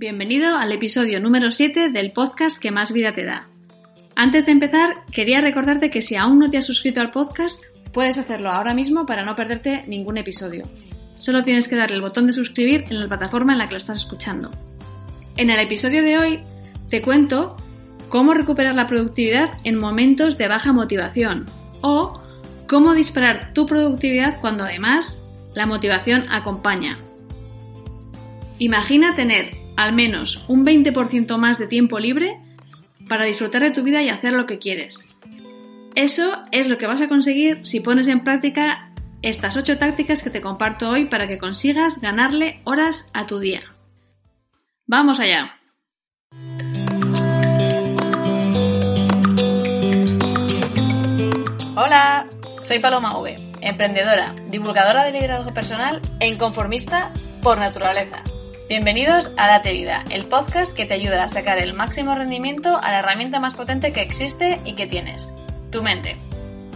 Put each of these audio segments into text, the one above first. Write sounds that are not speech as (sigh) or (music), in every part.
Bienvenido al episodio número 7 del podcast que más vida te da. Antes de empezar, quería recordarte que si aún no te has suscrito al podcast, puedes hacerlo ahora mismo para no perderte ningún episodio. Solo tienes que darle el botón de suscribir en la plataforma en la que lo estás escuchando. En el episodio de hoy te cuento cómo recuperar la productividad en momentos de baja motivación o cómo disparar tu productividad cuando además la motivación acompaña. Imagina tener al menos un 20% más de tiempo libre para disfrutar de tu vida y hacer lo que quieres. Eso es lo que vas a conseguir si pones en práctica estas 8 tácticas que te comparto hoy para que consigas ganarle horas a tu día. ¡Vamos allá! Hola, soy Paloma V, emprendedora, divulgadora de liderazgo personal e inconformista por naturaleza. Bienvenidos a Date Vida, el podcast que te ayuda a sacar el máximo rendimiento a la herramienta más potente que existe y que tienes, tu mente.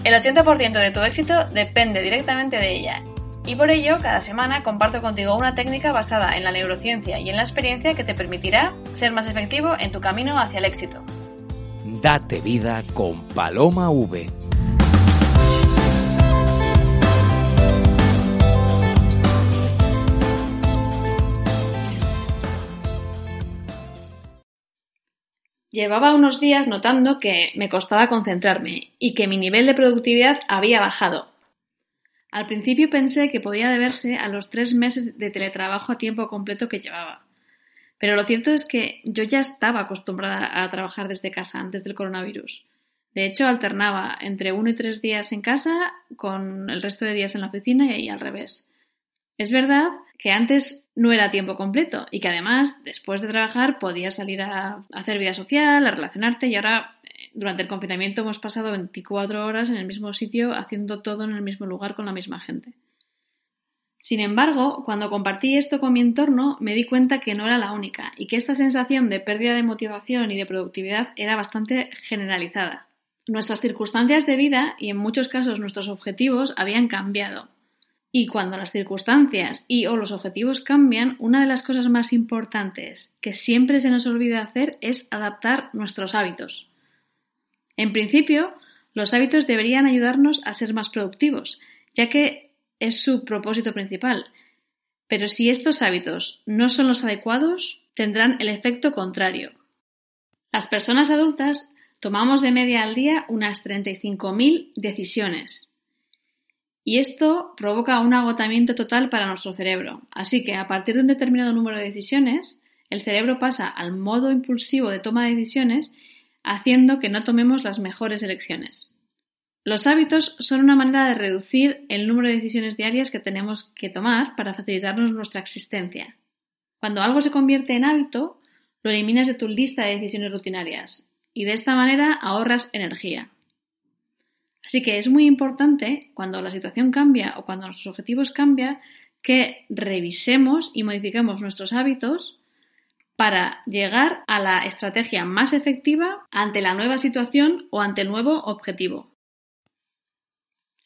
El 80% de tu éxito depende directamente de ella. Y por ello, cada semana comparto contigo una técnica basada en la neurociencia y en la experiencia que te permitirá ser más efectivo en tu camino hacia el éxito. Date vida con Paloma V Llevaba unos días notando que me costaba concentrarme y que mi nivel de productividad había bajado. Al principio pensé que podía deberse a los tres meses de teletrabajo a tiempo completo que llevaba. Pero lo cierto es que yo ya estaba acostumbrada a trabajar desde casa antes del coronavirus. De hecho, alternaba entre uno y tres días en casa con el resto de días en la oficina y al revés. Es verdad que antes no era tiempo completo y que además, después de trabajar, podías salir a hacer vida social, a relacionarte y ahora, eh, durante el confinamiento, hemos pasado 24 horas en el mismo sitio haciendo todo en el mismo lugar con la misma gente. Sin embargo, cuando compartí esto con mi entorno, me di cuenta que no era la única y que esta sensación de pérdida de motivación y de productividad era bastante generalizada. Nuestras circunstancias de vida y en muchos casos nuestros objetivos habían cambiado y cuando las circunstancias y o los objetivos cambian, una de las cosas más importantes que siempre se nos olvida hacer es adaptar nuestros hábitos. En principio, los hábitos deberían ayudarnos a ser más productivos, ya que es su propósito principal. Pero si estos hábitos no son los adecuados, tendrán el efecto contrario. Las personas adultas tomamos de media al día unas 35.000 decisiones, y esto provoca un agotamiento total para nuestro cerebro. Así que a partir de un determinado número de decisiones, el cerebro pasa al modo impulsivo de toma de decisiones, haciendo que no tomemos las mejores elecciones. Los hábitos son una manera de reducir el número de decisiones diarias que tenemos que tomar para facilitarnos nuestra existencia. Cuando algo se convierte en hábito, lo eliminas de tu lista de decisiones rutinarias y de esta manera ahorras energía. Así que es muy importante, cuando la situación cambia o cuando nuestros objetivos cambian, que revisemos y modifiquemos nuestros hábitos para llegar a la estrategia más efectiva ante la nueva situación o ante el nuevo objetivo.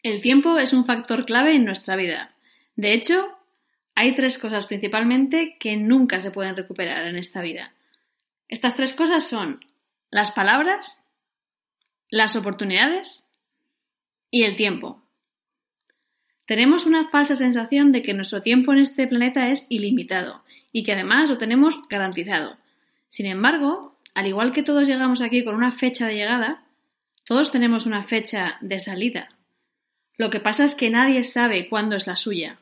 El tiempo es un factor clave en nuestra vida. De hecho, hay tres cosas principalmente que nunca se pueden recuperar en esta vida. Estas tres cosas son las palabras, las oportunidades y el tiempo. Tenemos una falsa sensación de que nuestro tiempo en este planeta es ilimitado y que además lo tenemos garantizado. Sin embargo, al igual que todos llegamos aquí con una fecha de llegada, todos tenemos una fecha de salida. Lo que pasa es que nadie sabe cuándo es la suya.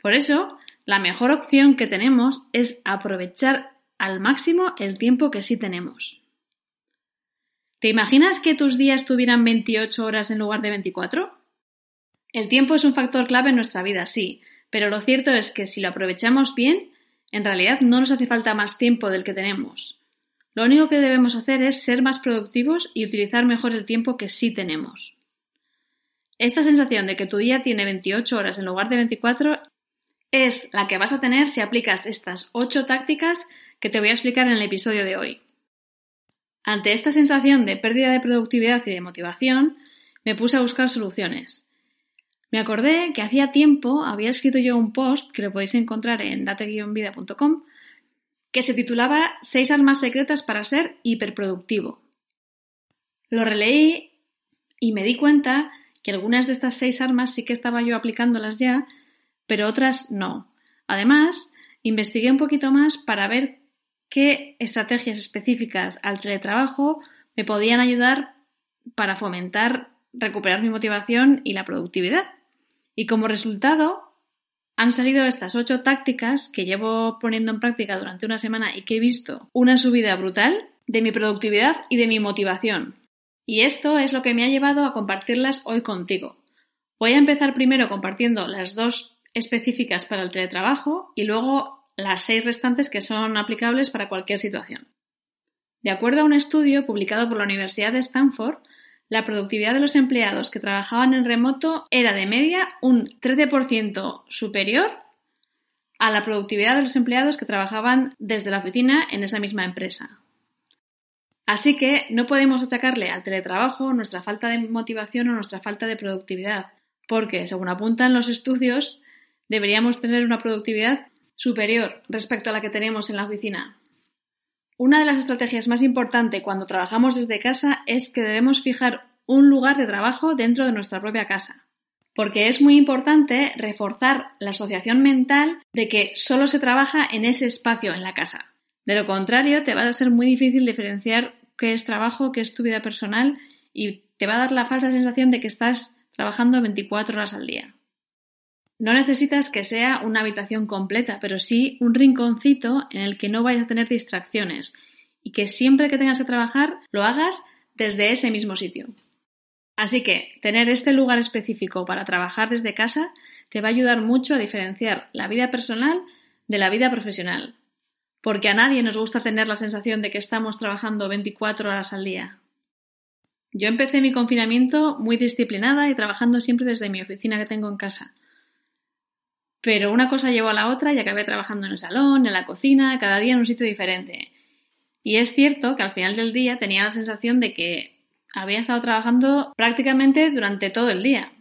Por eso, la mejor opción que tenemos es aprovechar al máximo el tiempo que sí tenemos. ¿Te imaginas que tus días tuvieran 28 horas en lugar de 24? El tiempo es un factor clave en nuestra vida, sí, pero lo cierto es que si lo aprovechamos bien, en realidad no nos hace falta más tiempo del que tenemos. Lo único que debemos hacer es ser más productivos y utilizar mejor el tiempo que sí tenemos. Esta sensación de que tu día tiene 28 horas en lugar de 24 es la que vas a tener si aplicas estas 8 tácticas que te voy a explicar en el episodio de hoy. Ante esta sensación de pérdida de productividad y de motivación, me puse a buscar soluciones. Me acordé que hacía tiempo había escrito yo un post que lo podéis encontrar en date-vida.com que se titulaba Seis armas secretas para ser hiperproductivo. Lo releí y me di cuenta que algunas de estas seis armas sí que estaba yo aplicándolas ya, pero otras no. Además, investigué un poquito más para ver qué estrategias específicas al teletrabajo me podían ayudar para fomentar, recuperar mi motivación y la productividad. Y como resultado, han salido estas ocho tácticas que llevo poniendo en práctica durante una semana y que he visto una subida brutal de mi productividad y de mi motivación. Y esto es lo que me ha llevado a compartirlas hoy contigo. Voy a empezar primero compartiendo las dos específicas para el teletrabajo y luego las seis restantes que son aplicables para cualquier situación. De acuerdo a un estudio publicado por la Universidad de Stanford, la productividad de los empleados que trabajaban en remoto era de media un 13% superior a la productividad de los empleados que trabajaban desde la oficina en esa misma empresa. Así que no podemos achacarle al teletrabajo nuestra falta de motivación o nuestra falta de productividad, porque, según apuntan los estudios, deberíamos tener una productividad superior respecto a la que tenemos en la oficina. Una de las estrategias más importantes cuando trabajamos desde casa es que debemos fijar un lugar de trabajo dentro de nuestra propia casa. Porque es muy importante reforzar la asociación mental de que solo se trabaja en ese espacio en la casa. De lo contrario, te va a ser muy difícil diferenciar qué es trabajo, qué es tu vida personal y te va a dar la falsa sensación de que estás trabajando 24 horas al día. No necesitas que sea una habitación completa, pero sí un rinconcito en el que no vayas a tener distracciones y que siempre que tengas que trabajar lo hagas desde ese mismo sitio. Así que tener este lugar específico para trabajar desde casa te va a ayudar mucho a diferenciar la vida personal de la vida profesional porque a nadie nos gusta tener la sensación de que estamos trabajando 24 horas al día. Yo empecé mi confinamiento muy disciplinada y trabajando siempre desde mi oficina que tengo en casa. Pero una cosa llevó a la otra y acabé trabajando en el salón, en la cocina, cada día en un sitio diferente. Y es cierto que al final del día tenía la sensación de que había estado trabajando prácticamente durante todo el día.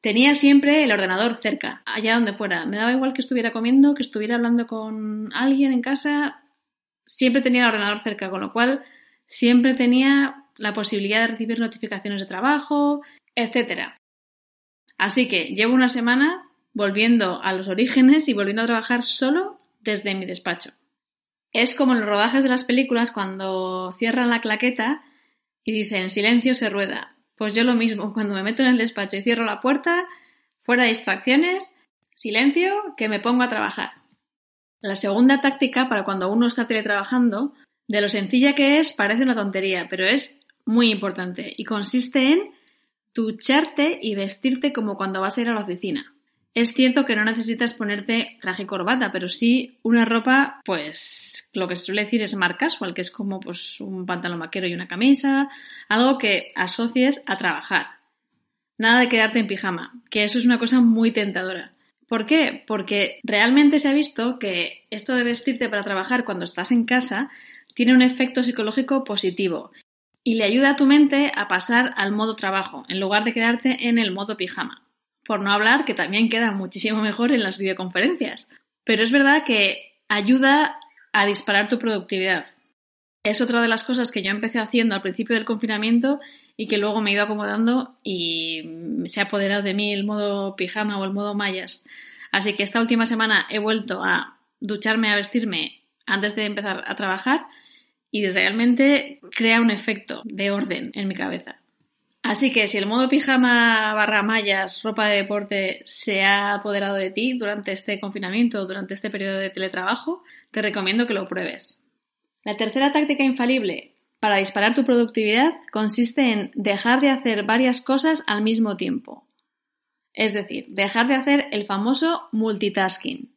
Tenía siempre el ordenador cerca, allá donde fuera. Me daba igual que estuviera comiendo, que estuviera hablando con alguien en casa. Siempre tenía el ordenador cerca, con lo cual siempre tenía la posibilidad de recibir notificaciones de trabajo, etc. Así que llevo una semana volviendo a los orígenes y volviendo a trabajar solo desde mi despacho. Es como en los rodajes de las películas cuando cierran la claqueta y dicen silencio se rueda. Pues yo lo mismo, cuando me meto en el despacho y cierro la puerta, fuera de distracciones, silencio, que me pongo a trabajar. La segunda táctica para cuando uno está teletrabajando, de lo sencilla que es, parece una tontería, pero es muy importante y consiste en ducharte y vestirte como cuando vas a ir a la oficina. Es cierto que no necesitas ponerte traje y corbata, pero sí una ropa, pues lo que se suele decir es más casual, que es como pues un pantalón vaquero y una camisa, algo que asocies a trabajar. Nada de quedarte en pijama, que eso es una cosa muy tentadora. ¿Por qué? Porque realmente se ha visto que esto de vestirte para trabajar cuando estás en casa tiene un efecto psicológico positivo y le ayuda a tu mente a pasar al modo trabajo en lugar de quedarte en el modo pijama. Por no hablar que también queda muchísimo mejor en las videoconferencias. Pero es verdad que ayuda a disparar tu productividad. Es otra de las cosas que yo empecé haciendo al principio del confinamiento y que luego me he ido acomodando y se ha apoderado de mí el modo pijama o el modo mallas. Así que esta última semana he vuelto a ducharme, a vestirme antes de empezar a trabajar y realmente crea un efecto de orden en mi cabeza. Así que si el modo pijama barra mallas, ropa de deporte se ha apoderado de ti durante este confinamiento, durante este periodo de teletrabajo, te recomiendo que lo pruebes. La tercera táctica infalible para disparar tu productividad consiste en dejar de hacer varias cosas al mismo tiempo. Es decir, dejar de hacer el famoso multitasking.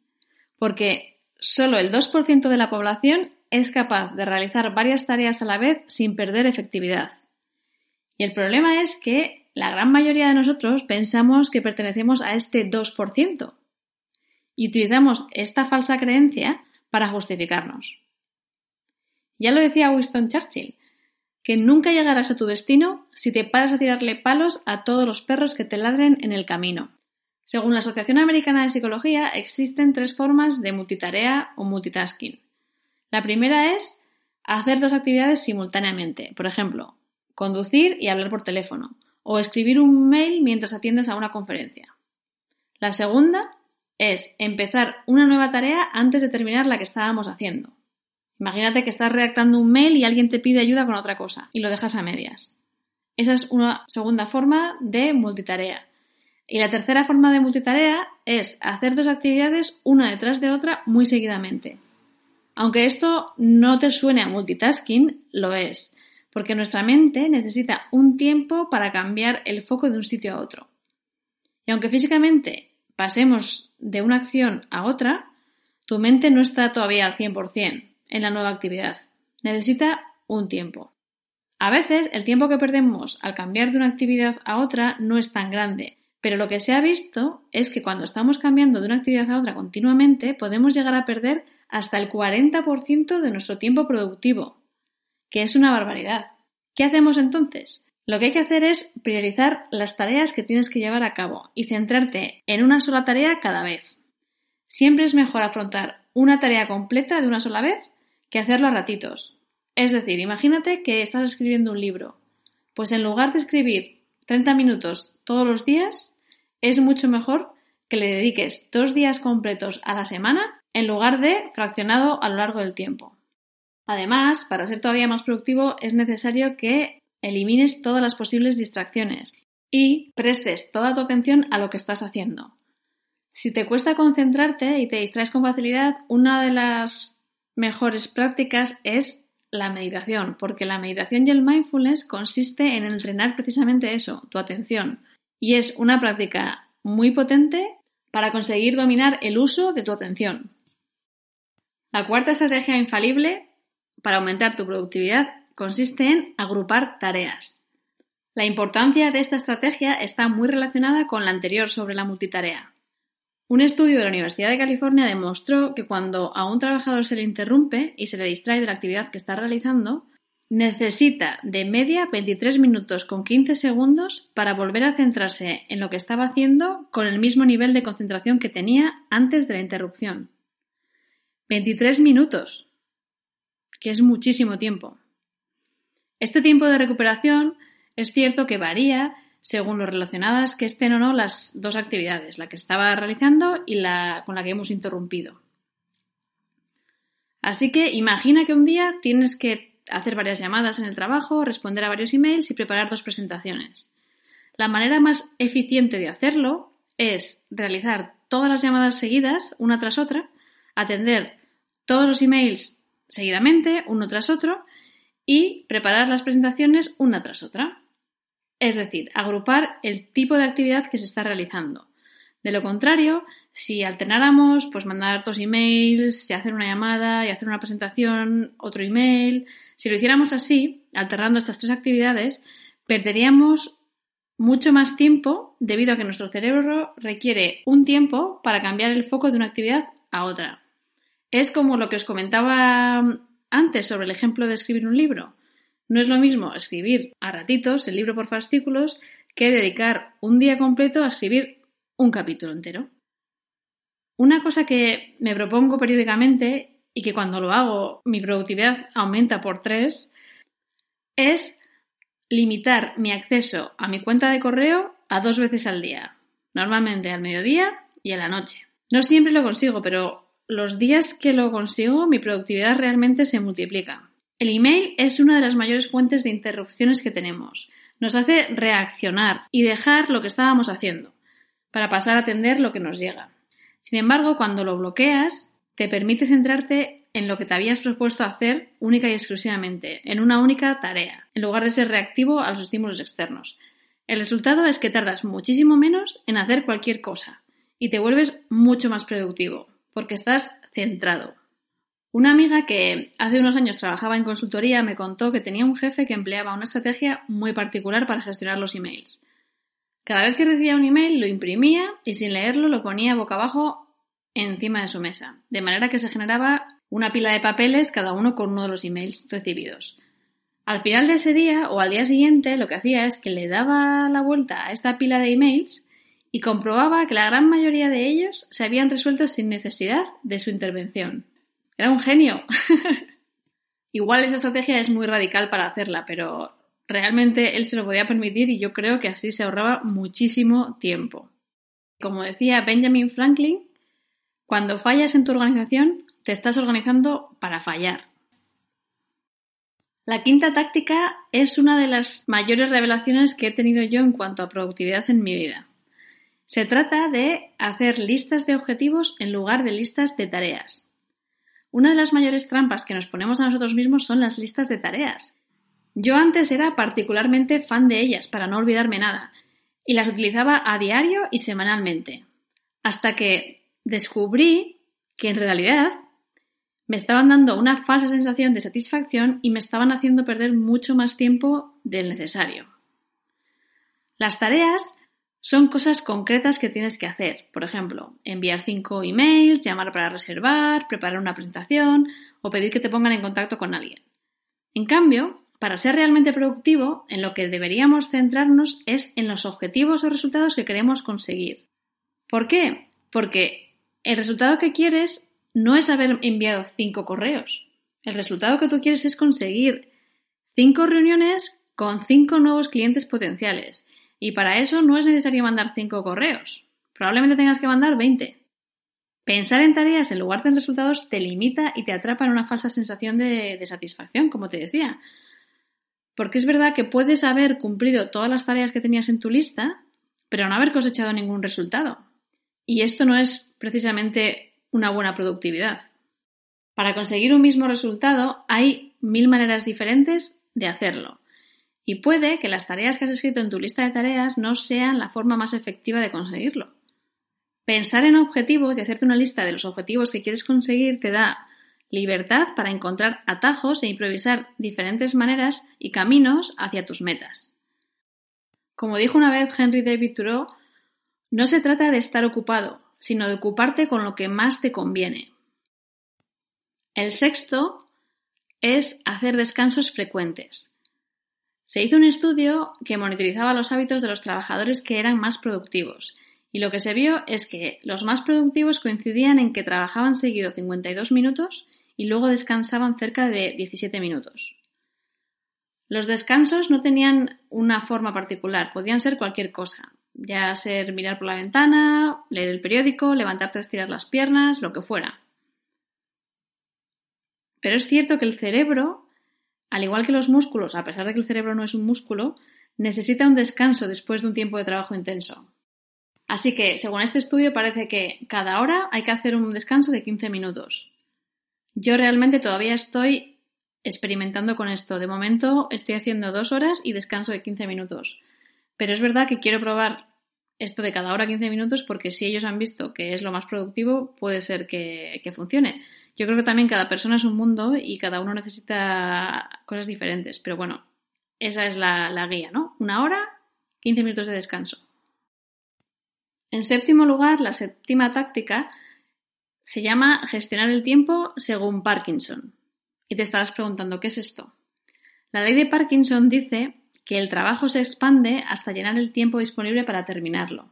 Porque solo el 2% de la población es capaz de realizar varias tareas a la vez sin perder efectividad. Y el problema es que la gran mayoría de nosotros pensamos que pertenecemos a este 2% y utilizamos esta falsa creencia para justificarnos. Ya lo decía Winston Churchill, que nunca llegarás a tu destino si te paras a tirarle palos a todos los perros que te ladren en el camino. Según la Asociación Americana de Psicología, existen tres formas de multitarea o multitasking. La primera es hacer dos actividades simultáneamente. Por ejemplo, conducir y hablar por teléfono, o escribir un mail mientras atiendes a una conferencia. La segunda es empezar una nueva tarea antes de terminar la que estábamos haciendo. Imagínate que estás redactando un mail y alguien te pide ayuda con otra cosa y lo dejas a medias. Esa es una segunda forma de multitarea. Y la tercera forma de multitarea es hacer dos actividades una detrás de otra muy seguidamente. Aunque esto no te suene a multitasking, lo es, porque nuestra mente necesita un tiempo para cambiar el foco de un sitio a otro. Y aunque físicamente pasemos de una acción a otra, tu mente no está todavía al 100% en la nueva actividad. Necesita un tiempo. A veces el tiempo que perdemos al cambiar de una actividad a otra no es tan grande, pero lo que se ha visto es que cuando estamos cambiando de una actividad a otra continuamente podemos llegar a perder hasta el 40% de nuestro tiempo productivo, que es una barbaridad. ¿Qué hacemos entonces? Lo que hay que hacer es priorizar las tareas que tienes que llevar a cabo y centrarte en una sola tarea cada vez. Siempre es mejor afrontar una tarea completa de una sola vez que hacerlo a ratitos. Es decir, imagínate que estás escribiendo un libro. Pues en lugar de escribir 30 minutos todos los días, es mucho mejor que le dediques dos días completos a la semana en lugar de fraccionado a lo largo del tiempo. Además, para ser todavía más productivo es necesario que elimines todas las posibles distracciones y prestes toda tu atención a lo que estás haciendo. Si te cuesta concentrarte y te distraes con facilidad, una de las mejores prácticas es la meditación, porque la meditación y el mindfulness consiste en entrenar precisamente eso, tu atención, y es una práctica muy potente para conseguir dominar el uso de tu atención. La cuarta estrategia infalible para aumentar tu productividad consiste en agrupar tareas. La importancia de esta estrategia está muy relacionada con la anterior sobre la multitarea. Un estudio de la Universidad de California demostró que cuando a un trabajador se le interrumpe y se le distrae de la actividad que está realizando, necesita de media 23 minutos con 15 segundos para volver a centrarse en lo que estaba haciendo con el mismo nivel de concentración que tenía antes de la interrupción. 23 minutos, que es muchísimo tiempo. Este tiempo de recuperación es cierto que varía según lo relacionadas que estén o no las dos actividades, la que estaba realizando y la con la que hemos interrumpido. Así que imagina que un día tienes que hacer varias llamadas en el trabajo, responder a varios emails y preparar dos presentaciones. La manera más eficiente de hacerlo es realizar todas las llamadas seguidas, una tras otra, atender todos los emails seguidamente, uno tras otro, y preparar las presentaciones una tras otra. Es decir, agrupar el tipo de actividad que se está realizando. De lo contrario, si alternáramos, pues mandar dos emails, hacer una llamada y hacer una presentación, otro email, si lo hiciéramos así, alternando estas tres actividades, perderíamos mucho más tiempo debido a que nuestro cerebro requiere un tiempo para cambiar el foco de una actividad a otra. Es como lo que os comentaba antes sobre el ejemplo de escribir un libro. No es lo mismo escribir a ratitos el libro por fascículos que dedicar un día completo a escribir un capítulo entero. Una cosa que me propongo periódicamente y que cuando lo hago mi productividad aumenta por tres es limitar mi acceso a mi cuenta de correo a dos veces al día, normalmente al mediodía y a la noche. No siempre lo consigo, pero los días que lo consigo, mi productividad realmente se multiplica. El email es una de las mayores fuentes de interrupciones que tenemos. Nos hace reaccionar y dejar lo que estábamos haciendo para pasar a atender lo que nos llega. Sin embargo, cuando lo bloqueas, te permite centrarte en lo que te habías propuesto hacer única y exclusivamente, en una única tarea, en lugar de ser reactivo a los estímulos externos. El resultado es que tardas muchísimo menos en hacer cualquier cosa y te vuelves mucho más productivo porque estás centrado. Una amiga que hace unos años trabajaba en consultoría me contó que tenía un jefe que empleaba una estrategia muy particular para gestionar los emails. Cada vez que recibía un email lo imprimía y sin leerlo lo ponía boca abajo encima de su mesa, de manera que se generaba una pila de papeles cada uno con uno de los emails recibidos. Al final de ese día o al día siguiente lo que hacía es que le daba la vuelta a esta pila de emails y comprobaba que la gran mayoría de ellos se habían resuelto sin necesidad de su intervención. Era un genio. (laughs) Igual esa estrategia es muy radical para hacerla, pero realmente él se lo podía permitir y yo creo que así se ahorraba muchísimo tiempo. Como decía Benjamin Franklin, cuando fallas en tu organización, te estás organizando para fallar. La quinta táctica es una de las mayores revelaciones que he tenido yo en cuanto a productividad en mi vida. Se trata de hacer listas de objetivos en lugar de listas de tareas. Una de las mayores trampas que nos ponemos a nosotros mismos son las listas de tareas. Yo antes era particularmente fan de ellas para no olvidarme nada y las utilizaba a diario y semanalmente, hasta que descubrí que en realidad me estaban dando una falsa sensación de satisfacción y me estaban haciendo perder mucho más tiempo del necesario. Las tareas son cosas concretas que tienes que hacer. Por ejemplo, enviar cinco emails, llamar para reservar, preparar una presentación o pedir que te pongan en contacto con alguien. En cambio, para ser realmente productivo, en lo que deberíamos centrarnos es en los objetivos o resultados que queremos conseguir. ¿Por qué? Porque el resultado que quieres no es haber enviado cinco correos. El resultado que tú quieres es conseguir cinco reuniones con cinco nuevos clientes potenciales. Y para eso no es necesario mandar cinco correos. Probablemente tengas que mandar 20. Pensar en tareas en lugar de en resultados te limita y te atrapa en una falsa sensación de, de satisfacción, como te decía. Porque es verdad que puedes haber cumplido todas las tareas que tenías en tu lista, pero no haber cosechado ningún resultado. Y esto no es precisamente una buena productividad. Para conseguir un mismo resultado hay mil maneras diferentes de hacerlo. Y puede que las tareas que has escrito en tu lista de tareas no sean la forma más efectiva de conseguirlo. Pensar en objetivos y hacerte una lista de los objetivos que quieres conseguir te da libertad para encontrar atajos e improvisar diferentes maneras y caminos hacia tus metas. Como dijo una vez Henry David Thoreau, no se trata de estar ocupado, sino de ocuparte con lo que más te conviene. El sexto es hacer descansos frecuentes. Se hizo un estudio que monitorizaba los hábitos de los trabajadores que eran más productivos y lo que se vio es que los más productivos coincidían en que trabajaban seguido 52 minutos y luego descansaban cerca de 17 minutos. Los descansos no tenían una forma particular, podían ser cualquier cosa, ya ser mirar por la ventana, leer el periódico, levantarte a estirar las piernas, lo que fuera. Pero es cierto que el cerebro, al igual que los músculos, a pesar de que el cerebro no es un músculo, necesita un descanso después de un tiempo de trabajo intenso. Así que, según este estudio, parece que cada hora hay que hacer un descanso de 15 minutos. Yo realmente todavía estoy experimentando con esto. De momento estoy haciendo dos horas y descanso de 15 minutos. Pero es verdad que quiero probar esto de cada hora 15 minutos porque si ellos han visto que es lo más productivo, puede ser que, funcione. Yo creo que también cada persona es un mundo y cada uno necesita cosas diferentes. Pero bueno, esa es la, guía, ¿no? Una hora, 15 minutos de descanso. En séptimo lugar, la séptima táctica se llama gestionar el tiempo según Parkinson. Y te estarás preguntando, ¿qué es esto? La ley de Parkinson dice que el trabajo se expande hasta llenar el tiempo disponible para terminarlo.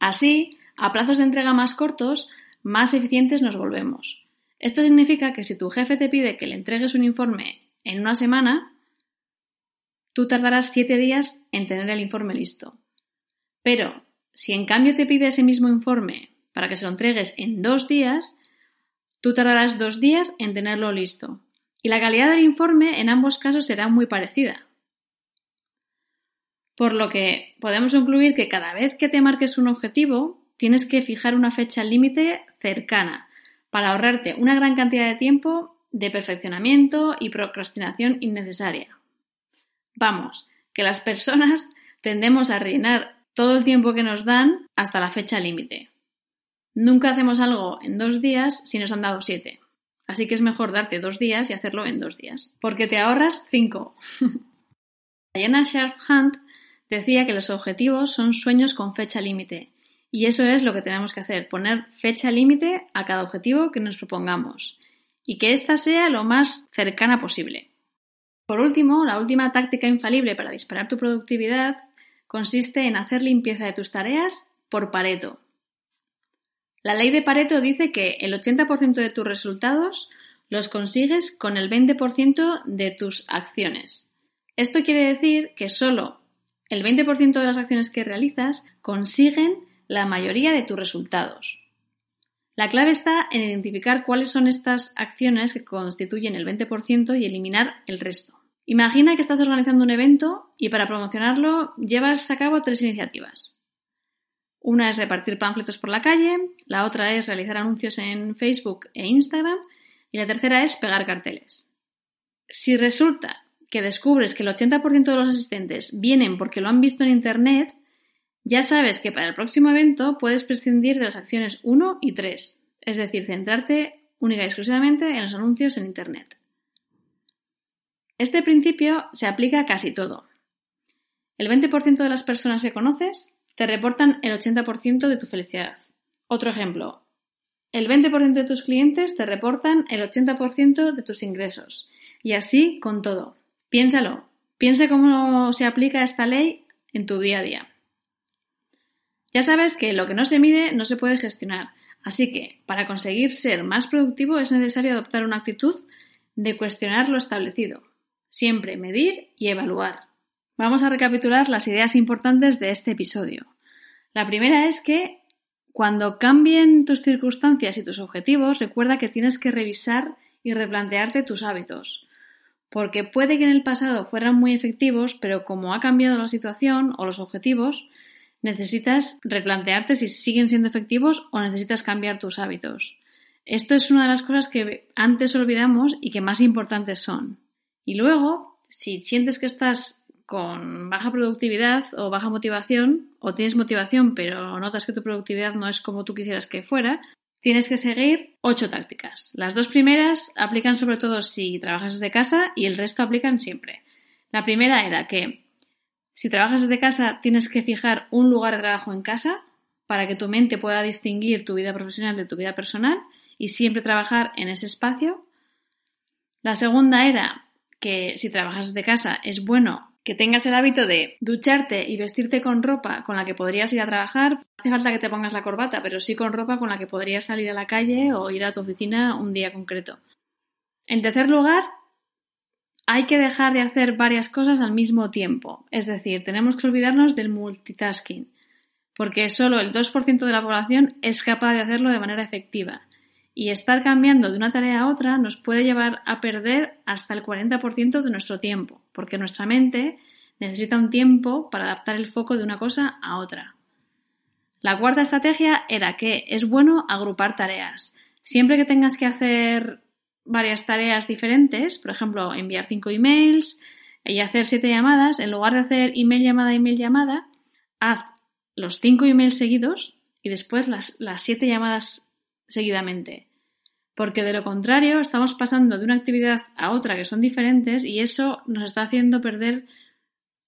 Así, a plazos de entrega más cortos, más eficientes nos volvemos. Esto significa que si tu jefe te pide que le entregues un informe en una semana, tú tardarás siete días en tener el informe listo. Pero si en cambio te pide ese mismo informe para que se lo entregues en dos días, tú tardarás dos días en tenerlo listo. Y la calidad del informe en ambos casos será muy parecida. Por lo que podemos concluir que cada vez que te marques un objetivo, tienes que fijar una fecha límite cercana para ahorrarte una gran cantidad de tiempo de perfeccionamiento y procrastinación innecesaria. Vamos, que las personas (laughs) tendemos a rellenar todo el tiempo que nos dan hasta la fecha límite. Nunca hacemos algo en dos días si nos han dado siete. Así que es mejor darte dos días y hacerlo en dos días. Porque te ahorras cinco. (laughs) Diana Sharp Hunt Decía que los objetivos son sueños con fecha límite. Y eso es lo que tenemos que hacer, poner fecha límite a cada objetivo que nos propongamos. Y que ésta sea lo más cercana posible. Por último, la última táctica infalible para disparar tu productividad consiste en hacer limpieza de tus tareas por Pareto. La ley de Pareto dice que el 80% de tus resultados los consigues con el 20% de tus acciones. Esto quiere decir que solo el 20% de las acciones que realizas consiguen la mayoría de tus resultados. La clave está en identificar cuáles son estas acciones que constituyen el 20% y eliminar el resto. Imagina que estás organizando un evento y para promocionarlo llevas a cabo tres iniciativas. Una es repartir panfletos por la calle, la otra es realizar anuncios en Facebook e Instagram y la tercera es pegar carteles. Si resulta que descubres que el 80% de los asistentes vienen porque lo han visto en Internet, ya sabes que para el próximo evento puedes prescindir de las acciones 1 y 3, es decir, centrarte única y exclusivamente en los anuncios en Internet. Este principio se aplica a casi todo. El 20% de las personas que conoces te reportan el 80% de tu felicidad. Otro ejemplo, el 20% de tus clientes te reportan el 80% de tus ingresos. Y así con todo. Piénsalo. Piensa cómo se aplica esta ley en tu día a día. Ya sabes que lo que no se mide no se puede gestionar. Así que, para conseguir ser más productivo es necesario adoptar una actitud de cuestionar lo establecido. Siempre medir y evaluar. Vamos a recapitular las ideas importantes de este episodio. La primera es que cuando cambien tus circunstancias y tus objetivos, recuerda que tienes que revisar y replantearte tus hábitos. Porque puede que en el pasado fueran muy efectivos, pero como ha cambiado la situación o los objetivos, necesitas replantearte si siguen siendo efectivos o necesitas cambiar tus hábitos. Esto es una de las cosas que antes olvidamos y que más importantes son. Y luego, si sientes que estás con baja productividad o baja motivación, o tienes motivación pero notas que tu productividad no es como tú quisieras que fuera, tienes que seguir ocho tácticas. Las dos primeras aplican sobre todo si trabajas desde casa y el resto aplican siempre. La primera era que si trabajas desde casa tienes que fijar un lugar de trabajo en casa para que tu mente pueda distinguir tu vida profesional de tu vida personal y siempre trabajar en ese espacio. La segunda era que si trabajas desde casa es bueno que tengas el hábito de ducharte y vestirte con ropa con la que podrías ir a trabajar. No hace falta que te pongas la corbata, pero sí con ropa con la que podrías salir a la calle o ir a tu oficina un día concreto. En tercer lugar, hay que dejar de hacer varias cosas al mismo tiempo. Es decir, tenemos que olvidarnos del multitasking, porque solo el 2% de la población es capaz de hacerlo de manera efectiva y estar cambiando de una tarea a otra nos puede llevar a perder hasta el 40% de nuestro tiempo, porque nuestra mente necesita un tiempo para adaptar el foco de una cosa a otra. La cuarta estrategia era que es bueno agrupar tareas. Siempre que tengas que hacer varias tareas diferentes, por ejemplo, enviar cinco emails y hacer siete llamadas, en lugar de hacer email llamada, email llamada, haz los cinco emails seguidos y después las, las siete llamadas seguidamente. Porque de lo contrario estamos pasando de una actividad a otra que son diferentes y eso nos está haciendo perder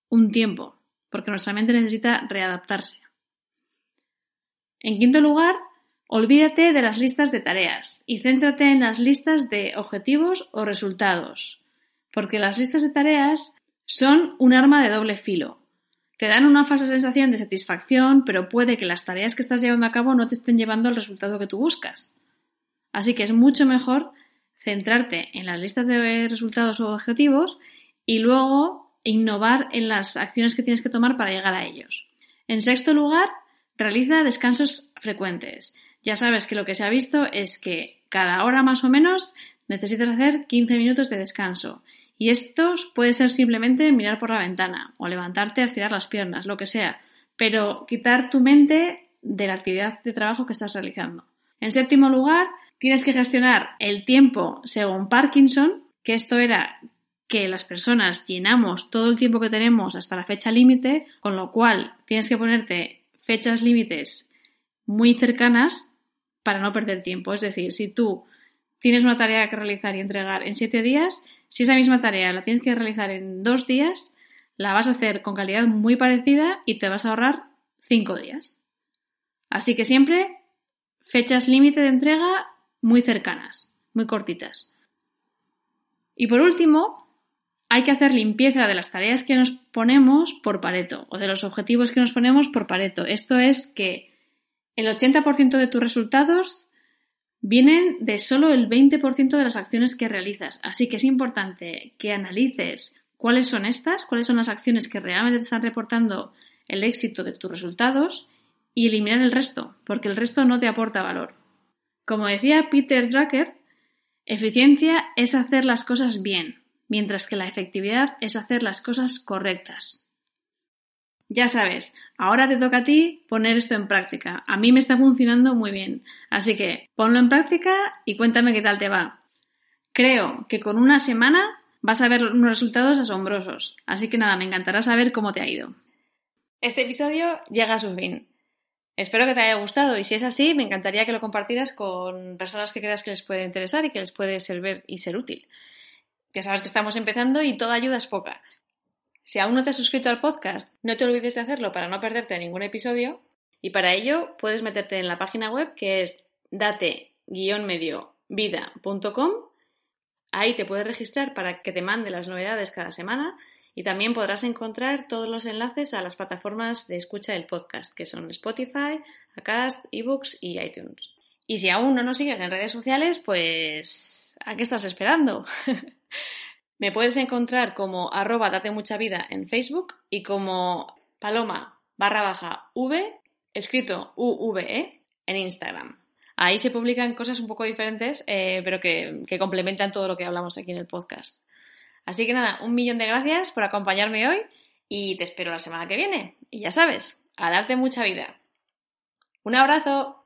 un tiempo, porque nuestra mente necesita readaptarse. En quinto lugar, olvídate de las listas de tareas y céntrate en las listas de objetivos o resultados, porque las listas de tareas son un arma de doble filo. Te dan una falsa sensación de satisfacción, pero puede que las tareas que estás llevando a cabo no te estén llevando al resultado que tú buscas. Así que es mucho mejor centrarte en las listas de resultados o objetivos y luego innovar en las acciones que tienes que tomar para llegar a ellos. En sexto lugar, realiza descansos frecuentes. Ya sabes que lo que se ha visto es que cada hora más o menos necesitas hacer 15 minutos de descanso y esto puede ser simplemente mirar por la ventana o levantarte a estirar las piernas, lo que sea, pero quitar tu mente de la actividad de trabajo que estás realizando. En séptimo lugar, tienes que gestionar el tiempo según Parkinson, que esto era que las personas llenamos todo el tiempo que tenemos hasta la fecha límite, con lo cual tienes que ponerte fechas límites muy cercanas para no perder tiempo. Es decir, si tú tienes una tarea que realizar y entregar en siete días, si esa misma tarea la tienes que realizar en dos días, la vas a hacer con calidad muy parecida y te vas a ahorrar cinco días. Así que siempre fechas límite de entrega muy cercanas, muy cortitas. Y por último, hay que hacer limpieza de las tareas que nos ponemos por Pareto o de los objetivos que nos ponemos por Pareto. Esto es que El 80% de tus resultados vienen de solo el 20% de las acciones que realizas. Así que es importante que analices cuáles son estas, cuáles son las acciones que realmente te están reportando el éxito de tus resultados y eliminar el resto, porque el resto no te aporta valor. Como decía Peter Drucker, eficiencia es hacer las cosas bien, mientras que la efectividad es hacer las cosas correctas. Ya sabes, ahora te toca a ti poner esto en práctica. A mí me está funcionando muy bien. Así que ponlo en práctica y cuéntame qué tal te va. Creo que con una semana vas a ver unos resultados asombrosos. Así que nada, me encantará saber cómo te ha ido. Este episodio llega a su fin. Espero que te haya gustado y si es así, me encantaría que lo compartieras con personas que creas que les puede interesar y que les puede servir y ser útil. Ya sabes que estamos empezando y toda ayuda es poca. Si aún no te has suscrito al podcast, no te olvides de hacerlo para no perderte ningún episodio. Y para ello puedes meterte en la página web que es date-medio-vida.com. Ahí te puedes registrar para que te mande las novedades cada semana y también podrás encontrar todos los enlaces a las plataformas de escucha del podcast, que son Spotify, Acast, eBooks y iTunes. Y si aún no nos sigues en redes sociales, pues ¿a qué estás esperando? (laughs) Me puedes encontrar como arroba date mucha vida en Facebook y como paloma barra baja v, escrito UVE, en Instagram. Ahí se publican cosas un poco diferentes, eh, pero que, que complementan todo lo que hablamos aquí en el podcast. Así que nada, un millón de gracias por acompañarme hoy y te espero la semana que viene. Y ya sabes, a darte mucha vida. Un abrazo.